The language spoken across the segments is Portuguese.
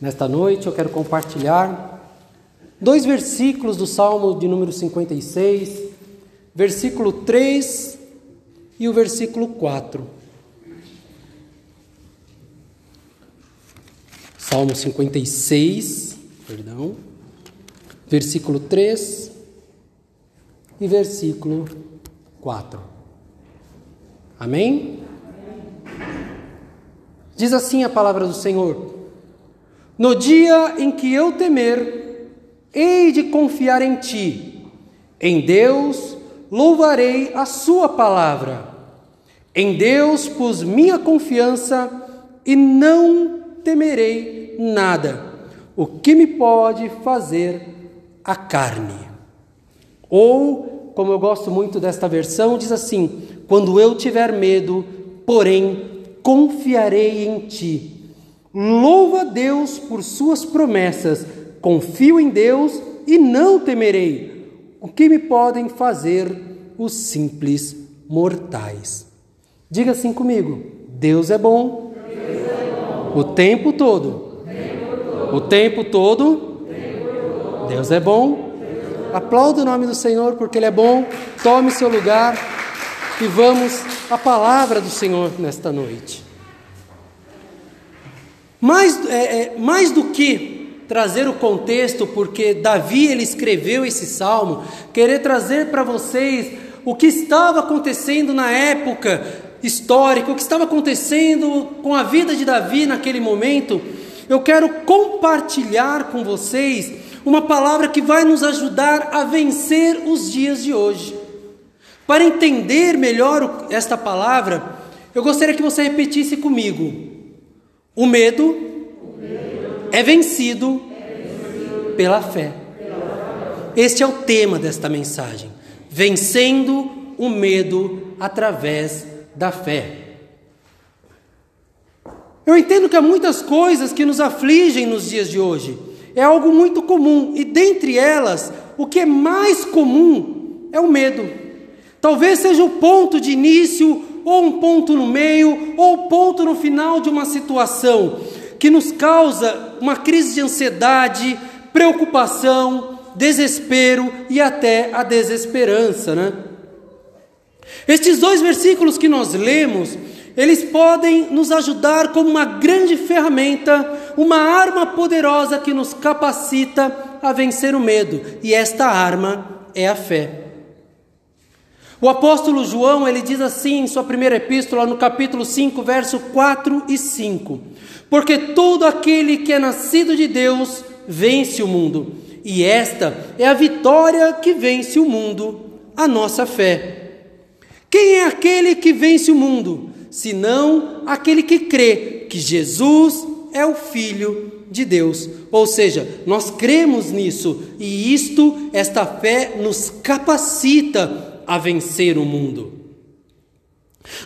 Nesta noite eu quero compartilhar dois versículos do Salmo de número 56, versículo 3 e o versículo 4. Salmo 56, perdão, versículo 3 e versículo 4. Amém? Diz assim a palavra do Senhor: No dia em que eu temer, hei de confiar em ti. Em Deus louvarei a sua palavra. Em Deus pus minha confiança e não temerei nada. O que me pode fazer a carne? Ou, como eu gosto muito desta versão, diz assim: Quando eu tiver medo, porém confiarei em ti. Louva a Deus por suas promessas, confio em Deus e não temerei. O que me podem fazer os simples mortais? Diga assim comigo: Deus é bom, Deus o tempo todo. O tempo todo, Deus é bom. Aplauda o nome do Senhor porque Ele é bom. Tome seu lugar e vamos à palavra do Senhor nesta noite. Mais, é, é, mais do que trazer o contexto, porque Davi ele escreveu esse salmo, querer trazer para vocês o que estava acontecendo na época histórica, o que estava acontecendo com a vida de Davi naquele momento, eu quero compartilhar com vocês uma palavra que vai nos ajudar a vencer os dias de hoje. Para entender melhor esta palavra, eu gostaria que você repetisse comigo: o medo, é vencido, pela fé. Este é o tema desta mensagem: vencendo o medo através da fé. Eu entendo que há muitas coisas que nos afligem nos dias de hoje. É algo muito comum, e dentre elas, o que é mais comum é o medo. Talvez seja o ponto de início, ou um ponto no meio, ou ponto no final de uma situação que nos causa uma crise de ansiedade, preocupação, desespero e até a desesperança, né? Estes dois versículos que nós lemos, eles podem nos ajudar como uma grande ferramenta, uma arma poderosa que nos capacita a vencer o medo, e esta arma é a fé. O apóstolo João, ele diz assim em sua primeira epístola, no capítulo 5, verso 4 e 5: Porque todo aquele que é nascido de Deus vence o mundo, e esta é a vitória que vence o mundo, a nossa fé. Quem é aquele que vence o mundo, senão aquele que crê que Jesus é o Filho de Deus. Ou seja, nós cremos nisso, e isto, esta fé, nos capacita a vencer o mundo.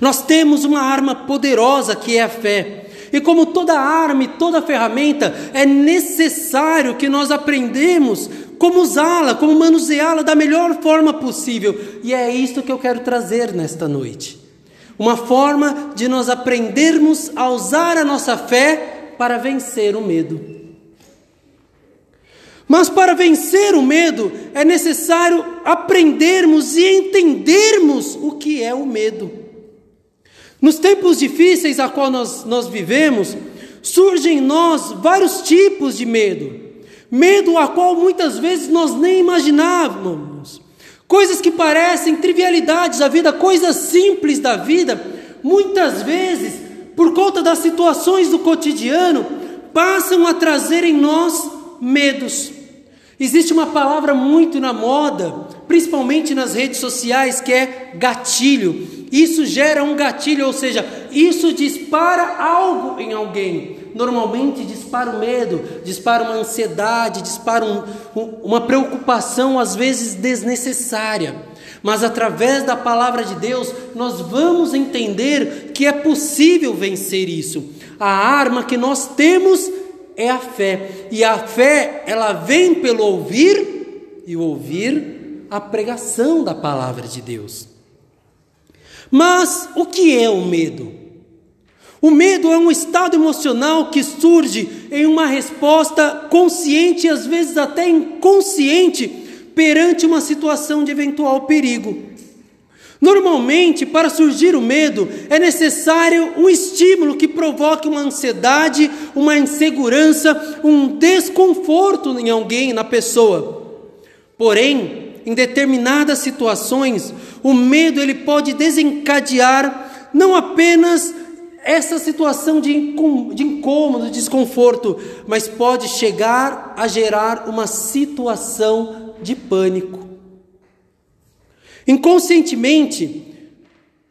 Nós temos uma arma poderosa que é a fé. E como toda arma e toda ferramenta, é necessário que nós aprendemos como usá-la, como manuseá-la da melhor forma possível. E é isto que eu quero trazer nesta noite. Uma forma de nós aprendermos a usar a nossa fé para vencer o medo. Mas para vencer o medo é necessário aprendermos e entendermos o que é o medo. Nos tempos difíceis a qual nós, nós vivemos, surgem em nós vários tipos de medo. Medo a qual muitas vezes nós nem imaginávamos. Coisas que parecem trivialidades da vida, coisas simples da vida, muitas vezes, por conta das situações do cotidiano, passam a trazer em nós medos. Existe uma palavra muito na moda, principalmente nas redes sociais, que é gatilho. Isso gera um gatilho, ou seja, isso dispara algo em alguém. Normalmente dispara o medo, dispara uma ansiedade, dispara um, uma preocupação, às vezes desnecessária. Mas através da palavra de Deus, nós vamos entender que é possível vencer isso. A arma que nós temos é a fé. E a fé, ela vem pelo ouvir e ouvir a pregação da palavra de Deus. Mas o que é o medo? O medo é um estado emocional que surge em uma resposta consciente e às vezes até inconsciente perante uma situação de eventual perigo. Normalmente, para surgir o medo, é necessário um estímulo que provoque uma ansiedade, uma insegurança, um desconforto em alguém, na pessoa. Porém, em determinadas situações, o medo ele pode desencadear não apenas essa situação de, incômodo, de desconforto, mas pode chegar a gerar uma situação de pânico. Inconscientemente,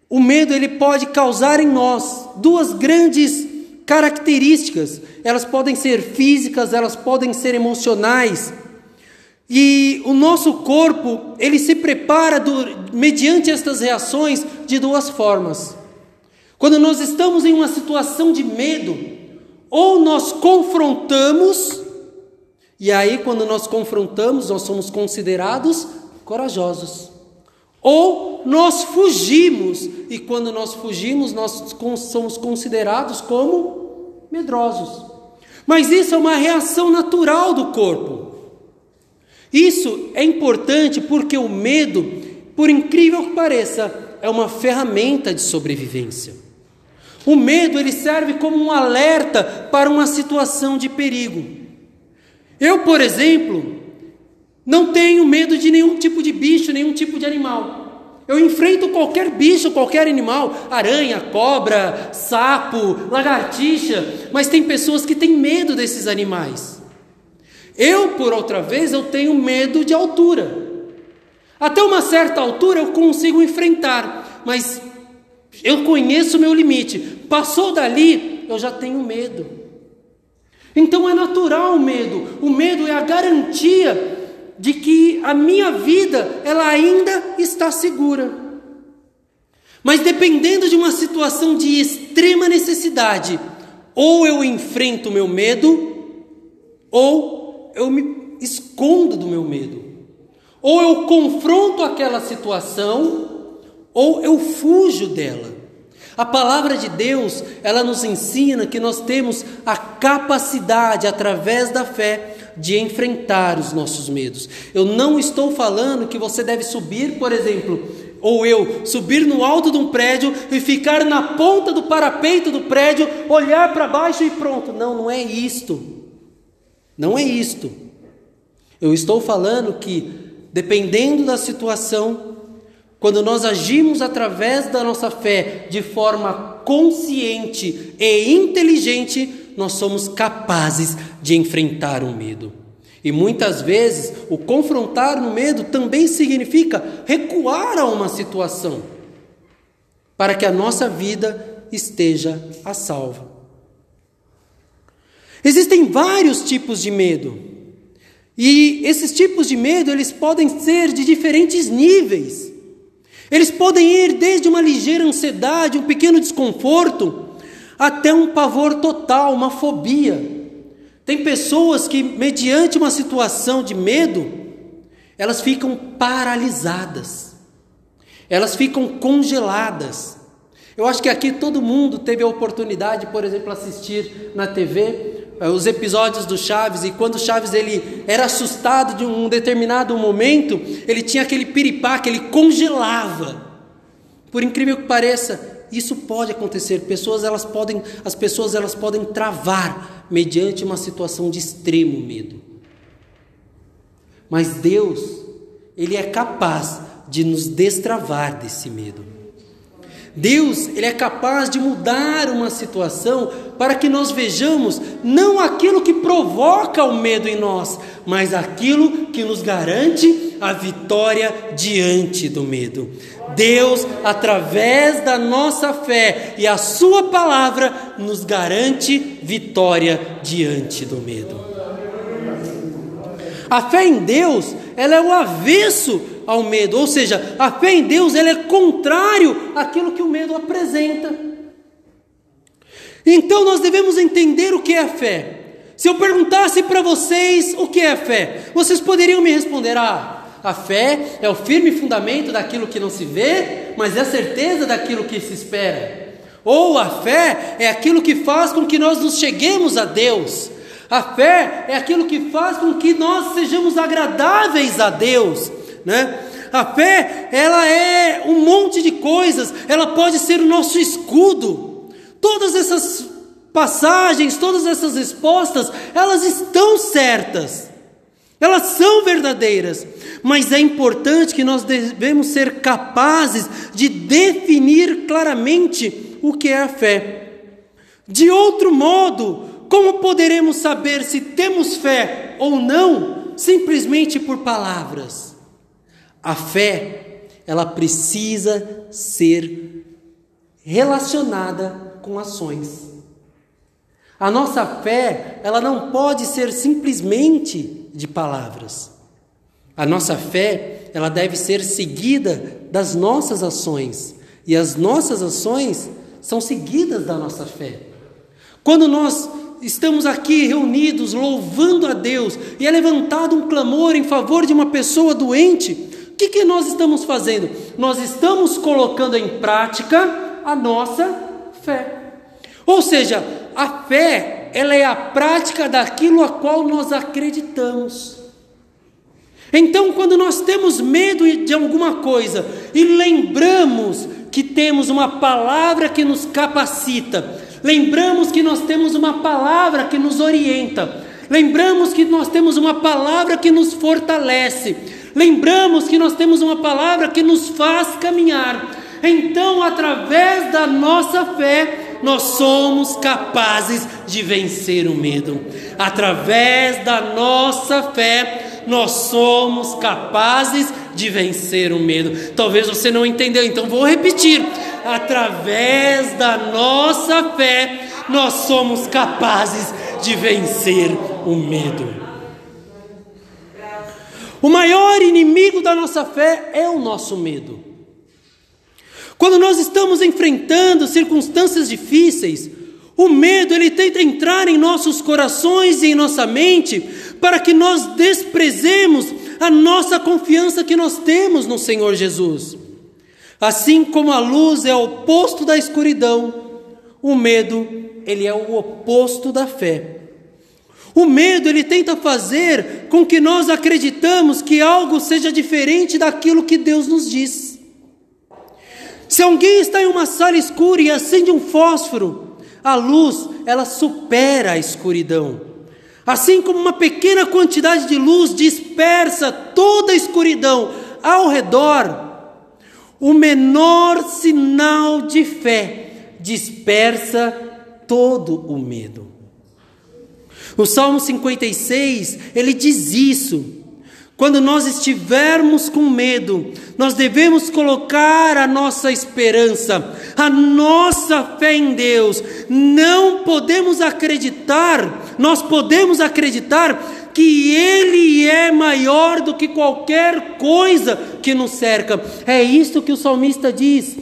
o medo ele pode causar em nós duas grandes características. Elas podem ser físicas, elas podem ser emocionais. E o nosso corpo, ele se prepara do, mediante estas reações de duas formas. Quando nós estamos em uma situação de medo, ou nós confrontamos, e aí quando nós confrontamos, nós somos considerados corajosos. Ou nós fugimos, e quando nós fugimos, nós somos considerados como medrosos. Mas isso é uma reação natural do corpo. Isso é importante porque o medo, por incrível que pareça, é uma ferramenta de sobrevivência. O medo ele serve como um alerta para uma situação de perigo. Eu, por exemplo, não tenho medo de nenhum tipo de bicho, nenhum tipo de animal. Eu enfrento qualquer bicho, qualquer animal, aranha, cobra, sapo, lagartixa, mas tem pessoas que têm medo desses animais. Eu, por outra vez, eu tenho medo de altura. Até uma certa altura eu consigo enfrentar, mas eu conheço o meu limite. Passou dali, eu já tenho medo. Então é natural o medo. O medo é a garantia de que a minha vida ela ainda está segura. Mas dependendo de uma situação de extrema necessidade, ou eu enfrento o meu medo, ou eu me escondo do meu medo. Ou eu confronto aquela situação, ou eu fujo dela. A palavra de Deus, ela nos ensina que nós temos a capacidade, através da fé, de enfrentar os nossos medos. Eu não estou falando que você deve subir, por exemplo, ou eu subir no alto de um prédio e ficar na ponta do parapeito do prédio, olhar para baixo e pronto. Não, não é isto. Não é isto. Eu estou falando que, dependendo da situação, quando nós agimos através da nossa fé de forma consciente e inteligente, nós somos capazes de enfrentar o medo. E muitas vezes o confrontar o medo também significa recuar a uma situação para que a nossa vida esteja a salvo. Existem vários tipos de medo. E esses tipos de medo, eles podem ser de diferentes níveis. Eles podem ir desde uma ligeira ansiedade, um pequeno desconforto, até um pavor total, uma fobia. Tem pessoas que, mediante uma situação de medo, elas ficam paralisadas, elas ficam congeladas. Eu acho que aqui todo mundo teve a oportunidade, por exemplo, assistir na TV eh, os episódios do Chaves e quando Chaves ele era assustado de um determinado momento, ele tinha aquele piripaque, ele congelava. Por incrível que pareça, isso pode acontecer. Pessoas elas podem, as pessoas elas podem travar mediante uma situação de extremo medo. Mas Deus, ele é capaz de nos destravar desse medo. Deus, ele é capaz de mudar uma situação para que nós vejamos não aquilo que provoca o medo em nós, mas aquilo que nos garante a vitória diante do medo. Deus, através da nossa fé e a Sua palavra, nos garante vitória diante do medo. A fé em Deus, ela é o avesso ao medo, ou seja, a fé em Deus ela é contrário àquilo que o medo apresenta. Então nós devemos entender o que é a fé. Se eu perguntasse para vocês o que é a fé, vocês poderiam me responder: ah, a fé é o firme fundamento daquilo que não se vê, mas é a certeza daquilo que se espera. Ou a fé é aquilo que faz com que nós nos cheguemos a Deus. A fé é aquilo que faz com que nós sejamos agradáveis a Deus, né? A fé, ela é um monte de coisas, ela pode ser o nosso escudo. Todas essas passagens, todas essas respostas, elas estão certas. Elas são verdadeiras, mas é importante que nós devemos ser capazes de definir claramente o que é a fé. De outro modo, como poderemos saber se temos fé ou não, simplesmente por palavras? A fé, ela precisa ser relacionada com ações. A nossa fé, ela não pode ser simplesmente de palavras. A nossa fé, ela deve ser seguida das nossas ações, e as nossas ações são seguidas da nossa fé. Quando nós estamos aqui reunidos louvando a Deus e é levantado um clamor em favor de uma pessoa doente, que, que nós estamos fazendo? Nós estamos colocando em prática a nossa fé. Ou seja, a fé, ela é a prática daquilo a qual nós acreditamos. Então, quando nós temos medo de alguma coisa e lembramos que temos uma palavra que nos capacita, Lembramos que nós temos uma palavra que nos orienta. Lembramos que nós temos uma palavra que nos fortalece. Lembramos que nós temos uma palavra que nos faz caminhar. Então, através da nossa fé, nós somos capazes de vencer o medo. Através da nossa fé, nós somos capazes de vencer o medo. Talvez você não entendeu, então vou repetir através da nossa fé, nós somos capazes de vencer o medo. O maior inimigo da nossa fé é o nosso medo. Quando nós estamos enfrentando circunstâncias difíceis, o medo ele tenta entrar em nossos corações e em nossa mente para que nós desprezemos a nossa confiança que nós temos no Senhor Jesus. Assim como a luz é o oposto da escuridão, o medo, ele é o oposto da fé. O medo, ele tenta fazer com que nós acreditamos que algo seja diferente daquilo que Deus nos diz. Se alguém está em uma sala escura e acende um fósforo, a luz, ela supera a escuridão. Assim como uma pequena quantidade de luz dispersa toda a escuridão ao redor, o menor sinal de fé dispersa todo o medo. O Salmo 56, ele diz isso. Quando nós estivermos com medo, nós devemos colocar a nossa esperança, a nossa fé em Deus. Não podemos acreditar, nós podemos acreditar que Ele é maior do que qualquer coisa que nos cerca. É isso que o salmista diz.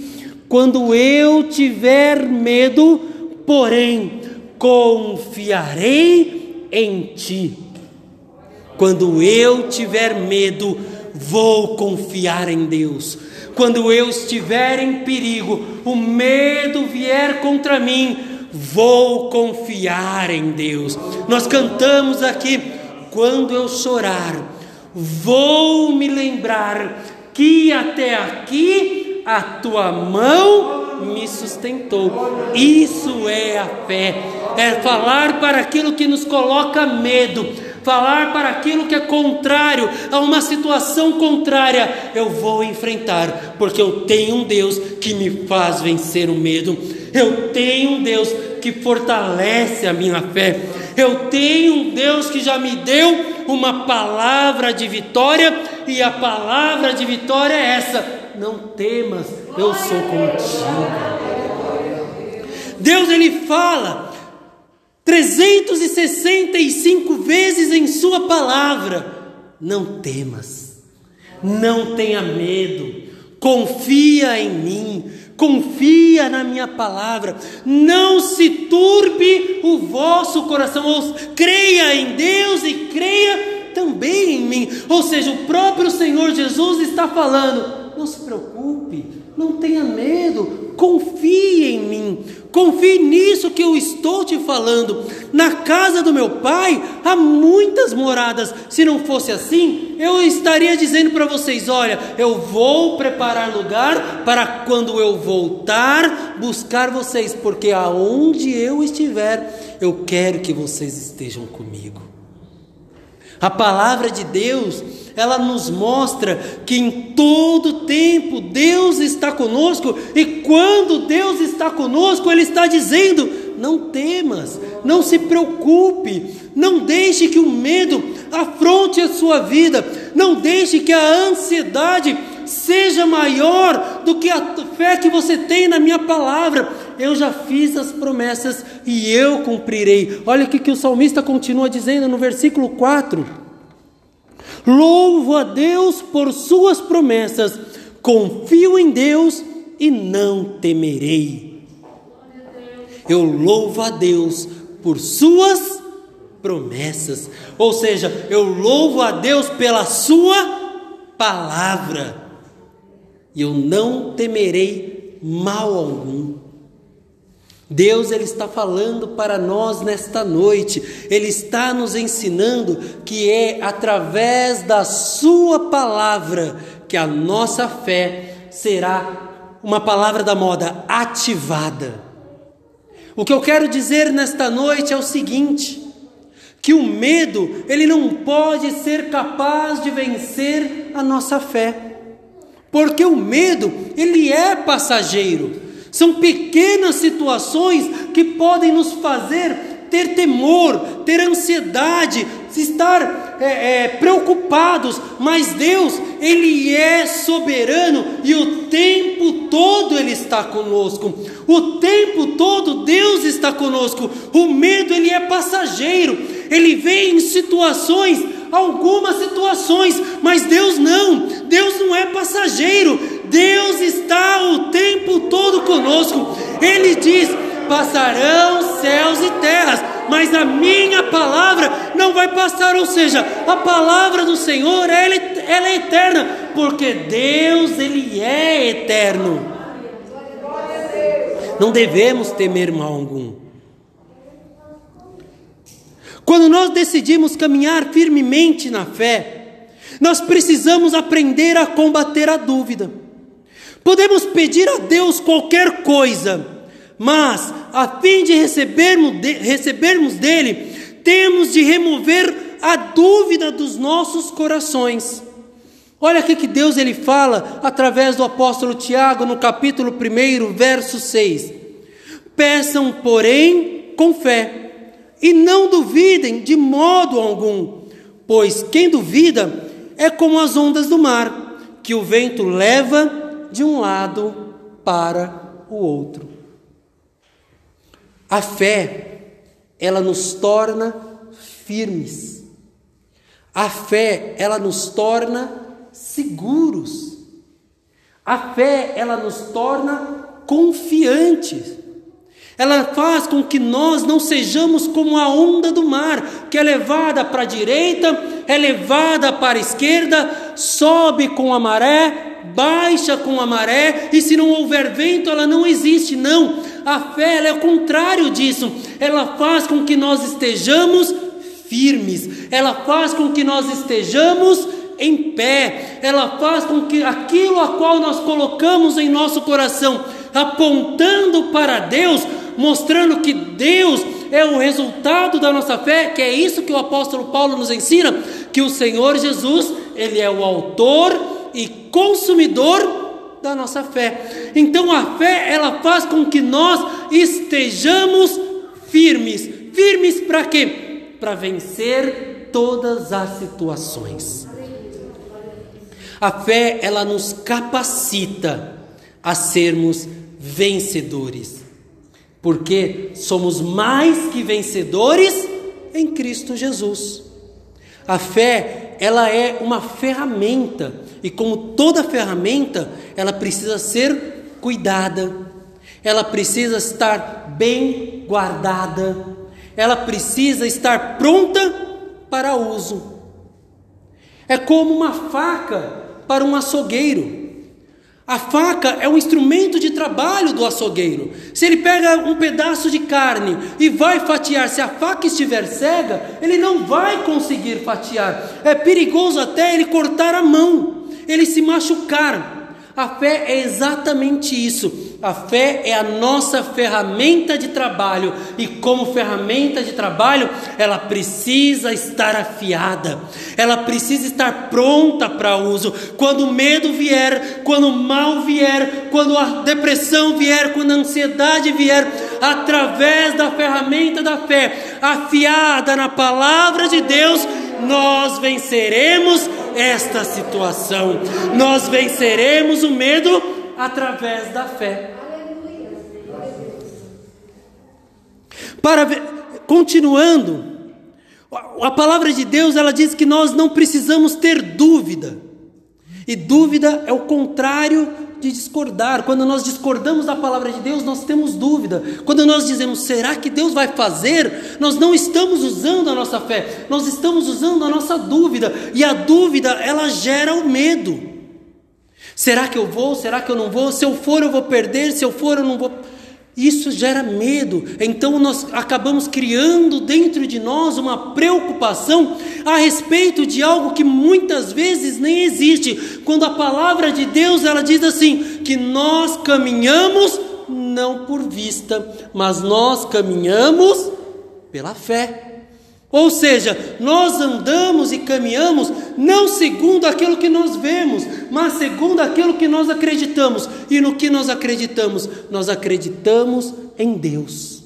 Quando eu tiver medo, porém, confiarei em Ti. Quando eu tiver medo, vou confiar em Deus. Quando eu estiver em perigo, o medo vier contra mim, vou confiar em Deus. Nós cantamos aqui quando eu chorar, vou me lembrar que até aqui a tua mão me sustentou. Isso é a fé, é falar para aquilo que nos coloca medo, falar para aquilo que é contrário a uma situação contrária. Eu vou enfrentar, porque eu tenho um Deus que me faz vencer o medo. Eu tenho um Deus que fortalece a minha fé. Eu tenho um Deus que já me deu uma palavra de vitória, e a palavra de vitória é essa: não temas, eu sou contigo. Deus ele fala 365 vezes em Sua palavra: não temas, não tenha medo, confia em mim, confia na minha palavra, não se turbe o vosso coração, ou creia em Deus e creia também em mim. Ou seja, o próprio Senhor Jesus está falando: não se preocupe, Não tenha medo, confie em mim, confie nisso que eu estou te falando. Na casa do meu pai há muitas moradas. Se não fosse assim, eu estaria dizendo para vocês: olha, eu vou preparar lugar para quando eu voltar buscar vocês, porque aonde eu estiver, eu quero que vocês estejam comigo. A palavra de Deus ela nos mostra que em todo tempo Deus está conosco, e quando Deus está conosco, Ele está dizendo: não temas, não se preocupe, não deixe que o medo afronte a sua vida, não deixe que a ansiedade seja maior do que a fé que você tem na minha palavra. Eu já fiz as promessas e eu cumprirei. Olha o que o salmista continua dizendo no versículo 4. Louvo a Deus por suas promessas, confio em Deus e não temerei. Eu louvo a Deus por suas promessas, ou seja, eu louvo a Deus pela sua palavra, e eu não temerei mal algum. Deus ele está falando para nós nesta noite. Ele está nos ensinando que é através da sua palavra que a nossa fé será uma palavra da moda ativada. O que eu quero dizer nesta noite é o seguinte: que o medo, ele não pode ser capaz de vencer a nossa fé. Porque o medo, ele é passageiro. São pequenas situações que podem nos fazer ter temor, ter ansiedade, estar é, é, preocupados, mas Deus, Ele é soberano e o tempo todo Ele está conosco. O tempo todo Deus está conosco. O medo, ele é passageiro, ele vem em situações algumas situações, mas Deus não, Deus não é passageiro, Deus está o tempo todo conosco. Ele diz: passarão céus e terras, mas a minha palavra não vai passar, ou seja, a palavra do Senhor, ela, ela é eterna, porque Deus, Ele é eterno. Não devemos temer mal algum. Quando nós decidimos caminhar firmemente na fé, nós precisamos aprender a combater a dúvida. Podemos pedir a Deus qualquer coisa, mas a fim de recebermos, de, recebermos dele, temos de remover a dúvida dos nossos corações. Olha aqui que Deus ele fala através do apóstolo Tiago no capítulo 1, verso 6. Peçam, porém, com fé e não duvidem de modo algum, pois quem duvida é como as ondas do mar, que o vento leva de um lado para o outro. A fé, ela nos torna firmes. A fé, ela nos torna seguros. A fé, ela nos torna confiantes. Ela faz com que nós não sejamos como a onda do mar, que é levada para a direita, é levada para a esquerda, sobe com a maré, baixa com a maré, e se não houver vento, ela não existe. Não, a fé é o contrário disso. Ela faz com que nós estejamos firmes, ela faz com que nós estejamos em pé, ela faz com que aquilo a qual nós colocamos em nosso coração, apontando para Deus, mostrando que Deus é o resultado da nossa fé, que é isso que o apóstolo Paulo nos ensina, que o Senhor Jesus, ele é o autor e consumidor da nossa fé. Então a fé, ela faz com que nós estejamos firmes. Firmes para quê? Para vencer todas as situações. A fé, ela nos capacita a sermos vencedores porque somos mais que vencedores em Cristo Jesus. A fé, ela é uma ferramenta, e como toda ferramenta, ela precisa ser cuidada, ela precisa estar bem guardada, ela precisa estar pronta para uso. É como uma faca para um açougueiro. A faca é um instrumento de trabalho do açougueiro. Se ele pega um pedaço de carne e vai fatiar, se a faca estiver cega, ele não vai conseguir fatiar. É perigoso até ele cortar a mão, ele se machucar. A fé é exatamente isso. A fé é a nossa ferramenta de trabalho, e como ferramenta de trabalho, ela precisa estar afiada, ela precisa estar pronta para uso. Quando o medo vier, quando o mal vier, quando a depressão vier, quando a ansiedade vier, através da ferramenta da fé, afiada na palavra de Deus, nós venceremos esta situação. Nós venceremos o medo através da fé. Para continuando, a palavra de Deus ela diz que nós não precisamos ter dúvida. E dúvida é o contrário de discordar. Quando nós discordamos da palavra de Deus, nós temos dúvida. Quando nós dizemos, será que Deus vai fazer? Nós não estamos usando a nossa fé, nós estamos usando a nossa dúvida. E a dúvida, ela gera o medo. Será que eu vou? Será que eu não vou? Se eu for, eu vou perder. Se eu for, eu não vou. Isso gera medo. Então nós acabamos criando dentro de nós uma preocupação a respeito de algo que muitas vezes nem existe. Quando a palavra de Deus ela diz assim que nós caminhamos não por vista, mas nós caminhamos pela fé. Ou seja, nós andamos e caminhamos não segundo aquilo que nós vemos, mas segundo aquilo que nós acreditamos. E no que nós acreditamos? Nós acreditamos em Deus.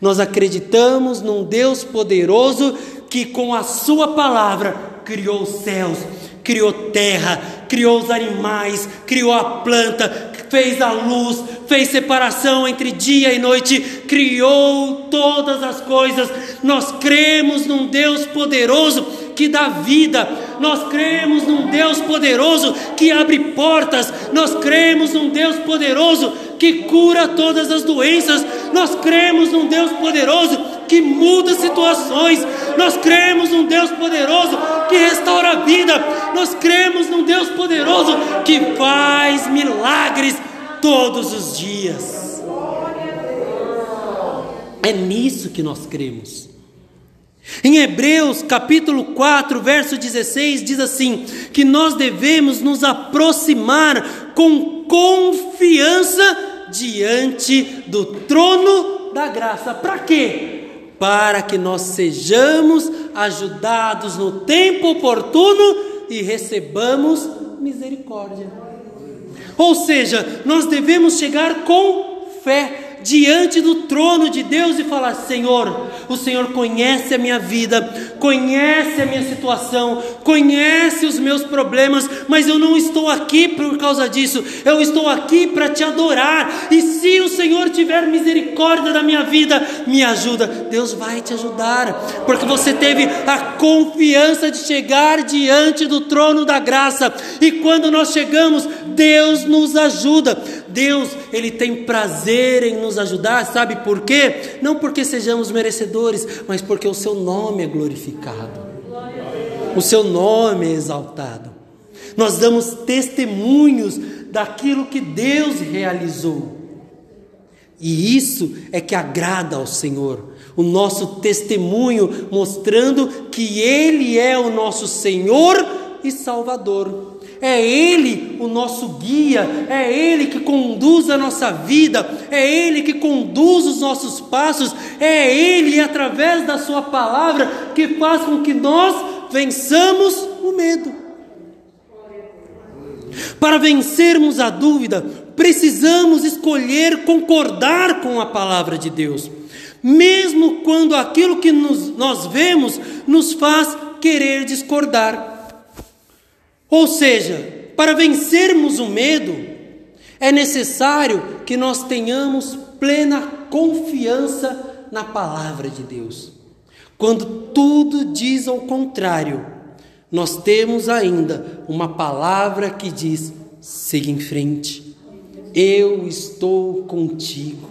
Nós acreditamos num Deus poderoso que, com a Sua palavra, criou os céus, criou terra, criou os animais, criou a planta, fez a luz, fez separação entre dia e noite, criou todas as coisas. Nós cremos num Deus poderoso que dá vida. Nós cremos num Deus poderoso que abre portas. Nós cremos num Deus poderoso que cura todas as doenças. Nós cremos num Deus poderoso que muda situações. Nós cremos num Deus poderoso que restaura a vida. Nós cremos num Deus poderoso que faz milagres todos os dias. É nisso que nós cremos. Em Hebreus capítulo 4, verso 16, diz assim: que nós devemos nos aproximar com confiança diante do trono da graça. Para quê? Para que nós sejamos ajudados no tempo oportuno e recebamos misericórdia. Ou seja, nós devemos chegar com fé diante do trono de Deus e falar: Senhor, o Senhor conhece a minha vida, conhece a minha situação, conhece os meus problemas, mas eu não estou aqui por causa disso, eu estou aqui para te adorar. E se o Senhor tiver misericórdia da minha vida, me ajuda. Deus vai te ajudar, porque você teve a confiança de chegar diante do trono da graça, e quando nós chegamos, Deus nos ajuda. Deus, Ele tem prazer em nos ajudar, sabe por quê? Não porque sejamos merecedores, mas porque o Seu nome é glorificado, o Seu nome é exaltado. Nós damos testemunhos daquilo que Deus realizou, e isso é que agrada ao Senhor. O nosso testemunho mostrando que Ele é o nosso Senhor e Salvador é Ele o nosso guia, é Ele que conduz a nossa vida, é Ele que conduz os nossos passos, é Ele, através da Sua palavra, que faz com que nós vençamos o medo. Para vencermos a dúvida, precisamos escolher concordar com a palavra de Deus, mesmo quando aquilo que nos, nós vemos nos faz querer discordar. Ou seja, para vencermos o medo, é necessário que nós tenhamos plena confiança na palavra de Deus. Quando tudo diz ao contrário, nós temos ainda uma palavra que diz: siga em frente, eu estou contigo,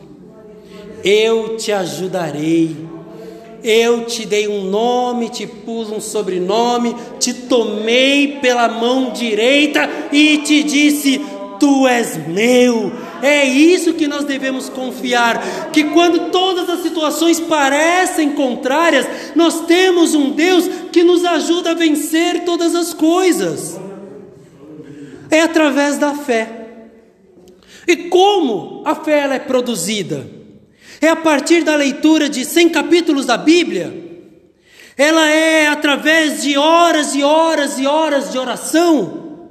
eu te ajudarei eu te dei um nome, te pus um sobrenome, te tomei pela mão direita e te disse: Tu és meu. É isso que nós devemos confiar. Que quando todas as situações parecem contrárias, nós temos um Deus que nos ajuda a vencer todas as coisas. É através da fé. E como a fé é produzida? É a partir da leitura de 100 capítulos da Bíblia. Ela é através de horas e horas e horas de oração,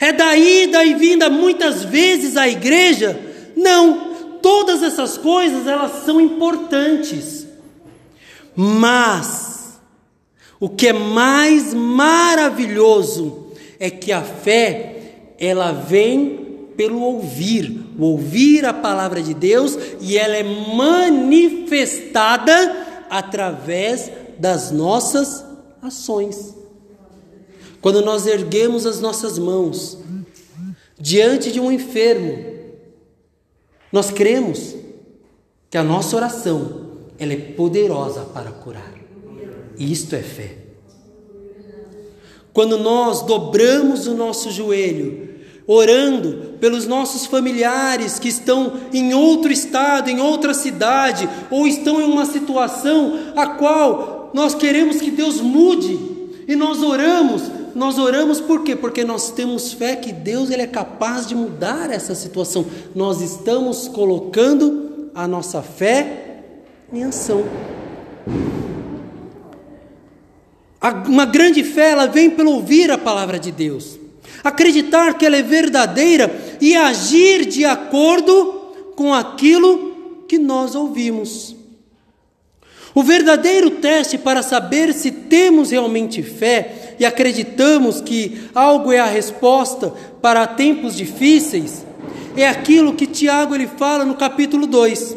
é da ida e vinda muitas vezes à igreja. Não, todas essas coisas elas são importantes, mas o que é mais maravilhoso é que a fé ela vem pelo ouvir, o ouvir a palavra de Deus e ela é manifestada através das nossas ações. Quando nós erguemos as nossas mãos diante de um enfermo, nós cremos que a nossa oração ela é poderosa para curar. E isto é fé. Quando nós dobramos o nosso joelho, orando pelos nossos familiares que estão em outro estado, em outra cidade, ou estão em uma situação a qual nós queremos que Deus mude e nós oramos. Nós oramos por quê? Porque nós temos fé que Deus ele é capaz de mudar essa situação. Nós estamos colocando a nossa fé em ação. Uma grande fé, ela vem pelo ouvir a palavra de Deus, acreditar que ela é verdadeira e agir de acordo com aquilo que nós ouvimos. O verdadeiro teste para saber se temos realmente fé e acreditamos que algo é a resposta para tempos difíceis é aquilo que Tiago ele fala no capítulo 2.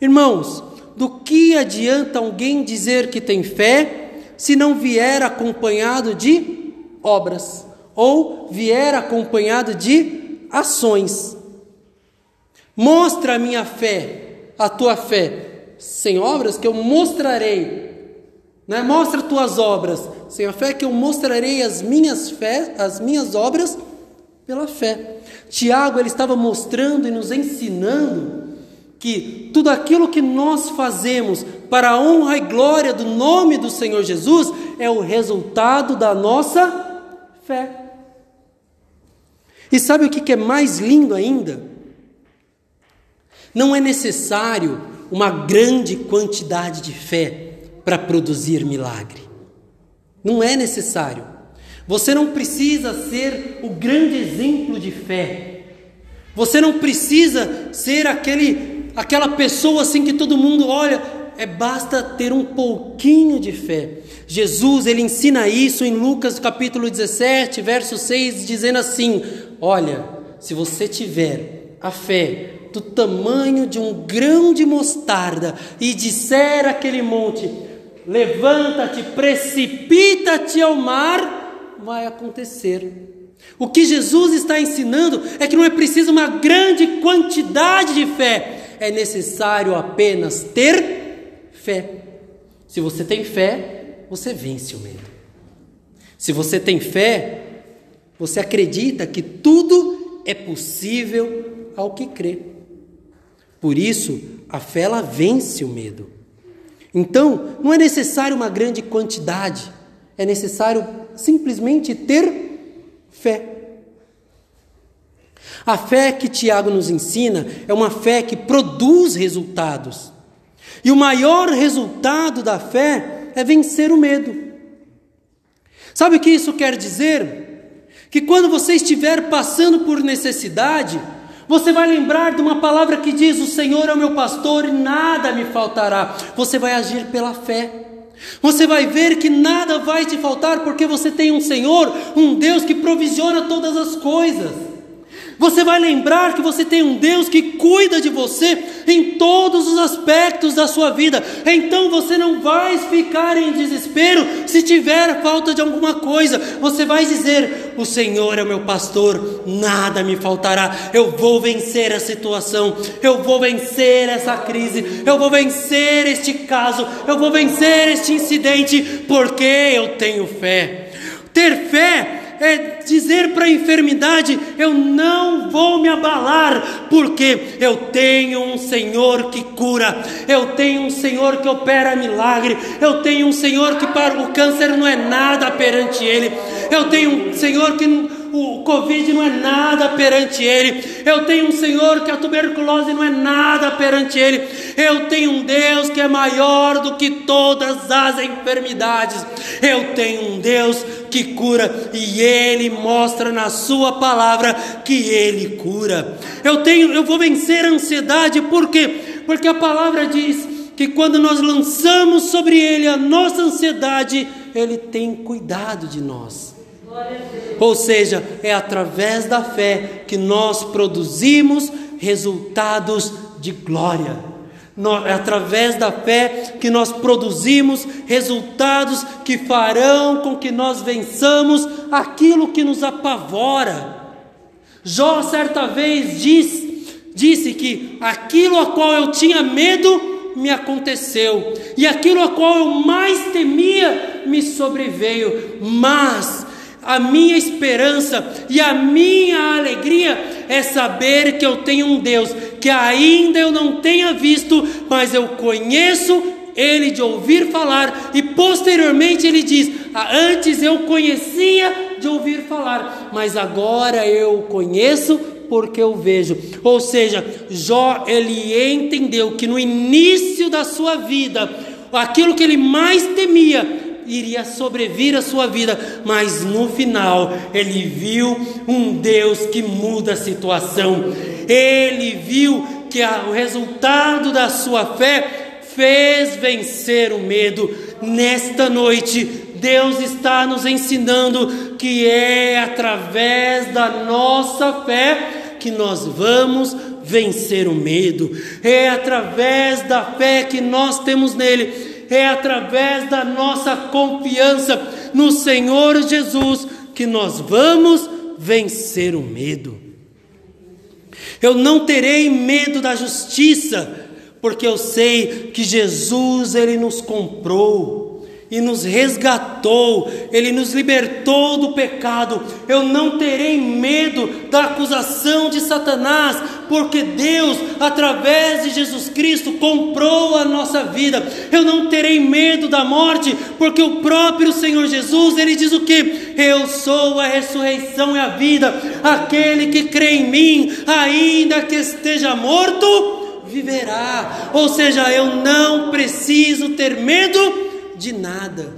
Irmãos, do que adianta alguém dizer que tem fé se não vier acompanhado de obras ou vier acompanhado de ações? Mostra a minha fé, a tua fé, sem obras que eu mostrarei. Né? Mostra tuas obras. Sem a fé que eu mostrarei as minhas fé, as minhas obras pela fé. Tiago ele estava mostrando e nos ensinando que tudo aquilo que nós fazemos para a honra e glória do nome do Senhor Jesus é o resultado da nossa fé. E sabe o que é mais lindo ainda? Não é necessário uma grande quantidade de fé para produzir milagre. Não é necessário. Você não precisa ser o grande exemplo de fé. Você não precisa ser aquele, aquela pessoa assim que todo mundo olha. É basta ter um pouquinho de fé. Jesus ele ensina isso em Lucas capítulo 17, verso 6, dizendo assim: Olha, se você tiver a fé do tamanho de um grão de mostarda e disser aquele monte: Levanta-te, precipita-te ao mar, vai acontecer. O que Jesus está ensinando é que não é preciso uma grande quantidade de fé, é necessário apenas ter fé. Se você tem fé, você vence o medo. Se você tem fé, você acredita que tudo é possível ao que crê. Por isso, a fé ela vence o medo. Então, não é necessário uma grande quantidade, é necessário simplesmente ter fé. A fé que Tiago nos ensina é uma fé que produz resultados. E o maior resultado da fé é vencer o medo. Sabe o que isso quer dizer? Que quando você estiver passando por necessidade, você vai lembrar de uma palavra que diz: O Senhor é o meu pastor e nada me faltará. Você vai agir pela fé. Você vai ver que nada vai te faltar porque você tem um Senhor, um Deus que provisiona todas as coisas. Você vai lembrar que você tem um Deus que cuida de você em todos os aspectos da sua vida. Então você não vai ficar em desespero se tiver falta de alguma coisa. Você vai dizer: O Senhor é o meu pastor, nada me faltará. Eu vou vencer a situação, eu vou vencer essa crise, eu vou vencer este caso, eu vou vencer este incidente, porque eu tenho fé. Ter fé é dizer para a enfermidade: eu não vou me abalar, porque eu tenho um Senhor que cura, eu tenho um Senhor que opera milagre, eu tenho um Senhor que para o câncer não é nada perante Ele, eu tenho um Senhor que o Covid não é nada perante Ele. Eu tenho um Senhor que a tuberculose não é nada perante Ele. Eu tenho um Deus que é maior do que todas as enfermidades. Eu tenho um Deus que cura e Ele mostra na Sua palavra que Ele cura. Eu tenho, eu vou vencer a ansiedade, por quê? Porque a palavra diz que quando nós lançamos sobre Ele a nossa ansiedade, Ele tem cuidado de nós. Ou seja, é através da fé que nós produzimos resultados de glória. É através da fé que nós produzimos resultados que farão com que nós vençamos aquilo que nos apavora. Jó certa vez diz, disse que aquilo a qual eu tinha medo me aconteceu, e aquilo a qual eu mais temia me sobreveio, mas a minha esperança e a minha alegria é saber que eu tenho um Deus que ainda eu não tenha visto, mas eu conheço ele de ouvir falar, e posteriormente ele diz: ah, Antes eu conhecia de ouvir falar, mas agora eu conheço porque eu vejo. Ou seja, Jó ele entendeu que no início da sua vida, aquilo que ele mais temia iria sobrevir a sua vida, mas no final ele viu um Deus que muda a situação. Ele viu que o resultado da sua fé fez vencer o medo. Nesta noite, Deus está nos ensinando que é através da nossa fé que nós vamos vencer o medo. É através da fé que nós temos nele é através da nossa confiança no Senhor Jesus que nós vamos vencer o medo. Eu não terei medo da justiça, porque eu sei que Jesus ele nos comprou e nos resgatou, Ele nos libertou do pecado. Eu não terei medo da acusação de Satanás, porque Deus, através de Jesus Cristo, comprou a nossa vida. Eu não terei medo da morte, porque o próprio Senhor Jesus, Ele diz o que? Eu sou a ressurreição e a vida. Aquele que crê em mim, ainda que esteja morto, viverá. Ou seja, eu não preciso ter medo de nada.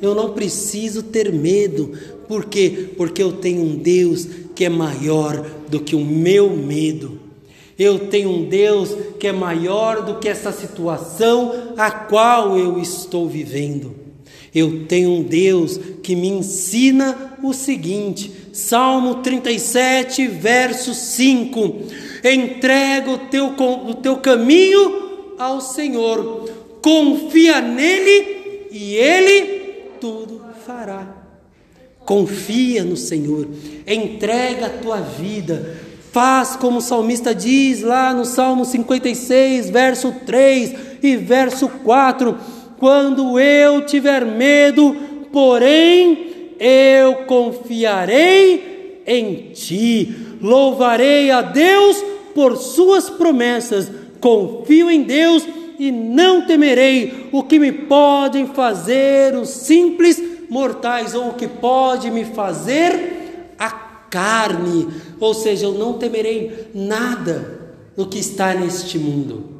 Eu não preciso ter medo, por quê? Porque eu tenho um Deus que é maior do que o meu medo. Eu tenho um Deus que é maior do que essa situação a qual eu estou vivendo. Eu tenho um Deus que me ensina o seguinte, Salmo 37, verso 5: Entrega o teu, o teu caminho ao Senhor, confia nele e ele tudo fará. Confia no Senhor, entrega a tua vida, faz como o salmista diz lá no Salmo 56, verso 3 e verso 4: quando eu tiver medo, porém eu confiarei em ti, louvarei a Deus por suas promessas, confio em Deus e não temerei o que me podem fazer os simples mortais, ou o que pode me fazer a carne. Ou seja, eu não temerei nada do que está neste mundo.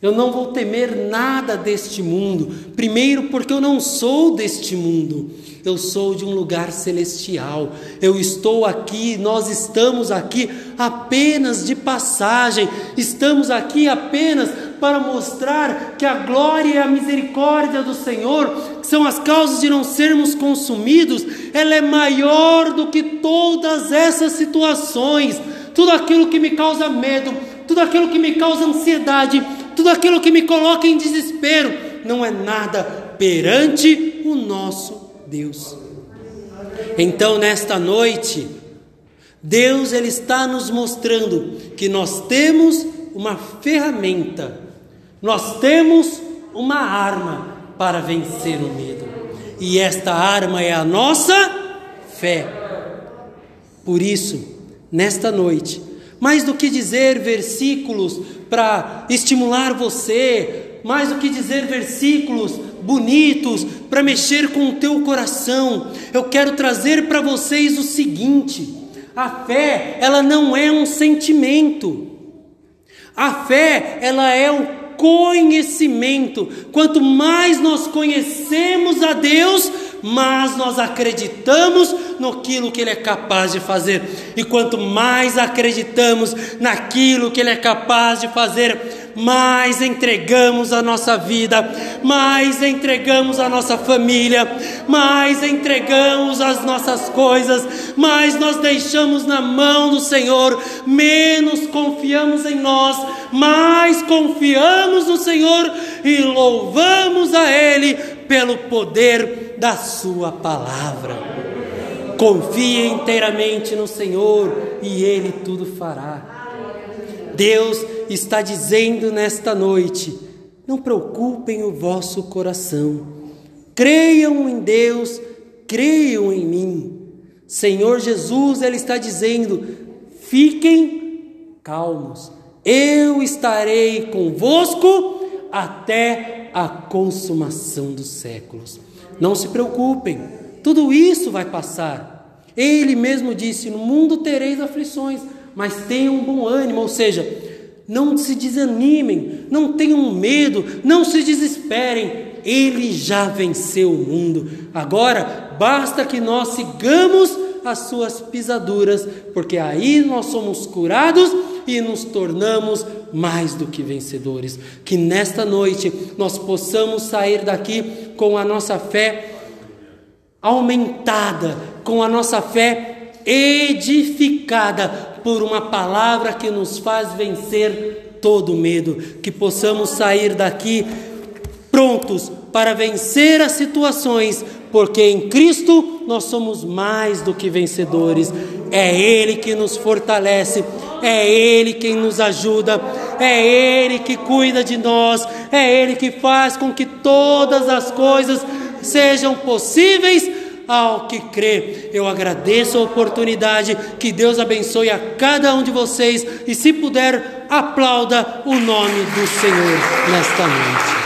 Eu não vou temer nada deste mundo. Primeiro, porque eu não sou deste mundo. Eu sou de um lugar celestial. Eu estou aqui, nós estamos aqui apenas de passagem. Estamos aqui apenas para mostrar que a glória e a misericórdia do Senhor, que são as causas de não sermos consumidos, ela é maior do que todas essas situações. Tudo aquilo que me causa medo, tudo aquilo que me causa ansiedade, tudo aquilo que me coloca em desespero, não é nada perante o nosso Deus. Então, nesta noite, Deus ele está nos mostrando que nós temos uma ferramenta, nós temos uma arma para vencer o medo. e esta arma é a nossa fé. Por isso, nesta noite, mais do que dizer versículos para estimular você, mais do que dizer versículos bonitos para mexer com o teu coração, eu quero trazer para vocês o seguinte: a fé, ela não é um sentimento. A fé, ela é o conhecimento. Quanto mais nós conhecemos a Deus, mais nós acreditamos naquilo que Ele é capaz de fazer. E quanto mais acreditamos naquilo que Ele é capaz de fazer, mais entregamos a nossa vida, mais entregamos a nossa família, mais entregamos as nossas coisas, mais nós deixamos na mão do Senhor, menos confiamos em nós, mais confiamos no Senhor e louvamos a Ele pelo poder da Sua palavra. Confie inteiramente no Senhor e Ele tudo fará. Deus está dizendo nesta noite: não preocupem o vosso coração, creiam em Deus, creiam em mim. Senhor Jesus, Ele está dizendo: fiquem calmos, eu estarei convosco até a consumação dos séculos. Não se preocupem, tudo isso vai passar. Ele mesmo disse: No mundo tereis aflições, mas tenham bom ânimo, ou seja, não se desanimem, não tenham medo, não se desesperem. Ele já venceu o mundo. Agora basta que nós sigamos as suas pisaduras, porque aí nós somos curados e nos tornamos mais do que vencedores. Que nesta noite nós possamos sair daqui com a nossa fé aumentada, com a nossa fé edificada por uma palavra que nos faz vencer todo medo, que possamos sair daqui prontos para vencer as situações, porque em Cristo nós somos mais do que vencedores. É Ele que nos fortalece, é Ele quem nos ajuda, é Ele que cuida de nós, é Ele que faz com que todas as coisas sejam possíveis ao que crê. Eu agradeço a oportunidade, que Deus abençoe a cada um de vocês e, se puder, aplauda o nome do Senhor nesta noite.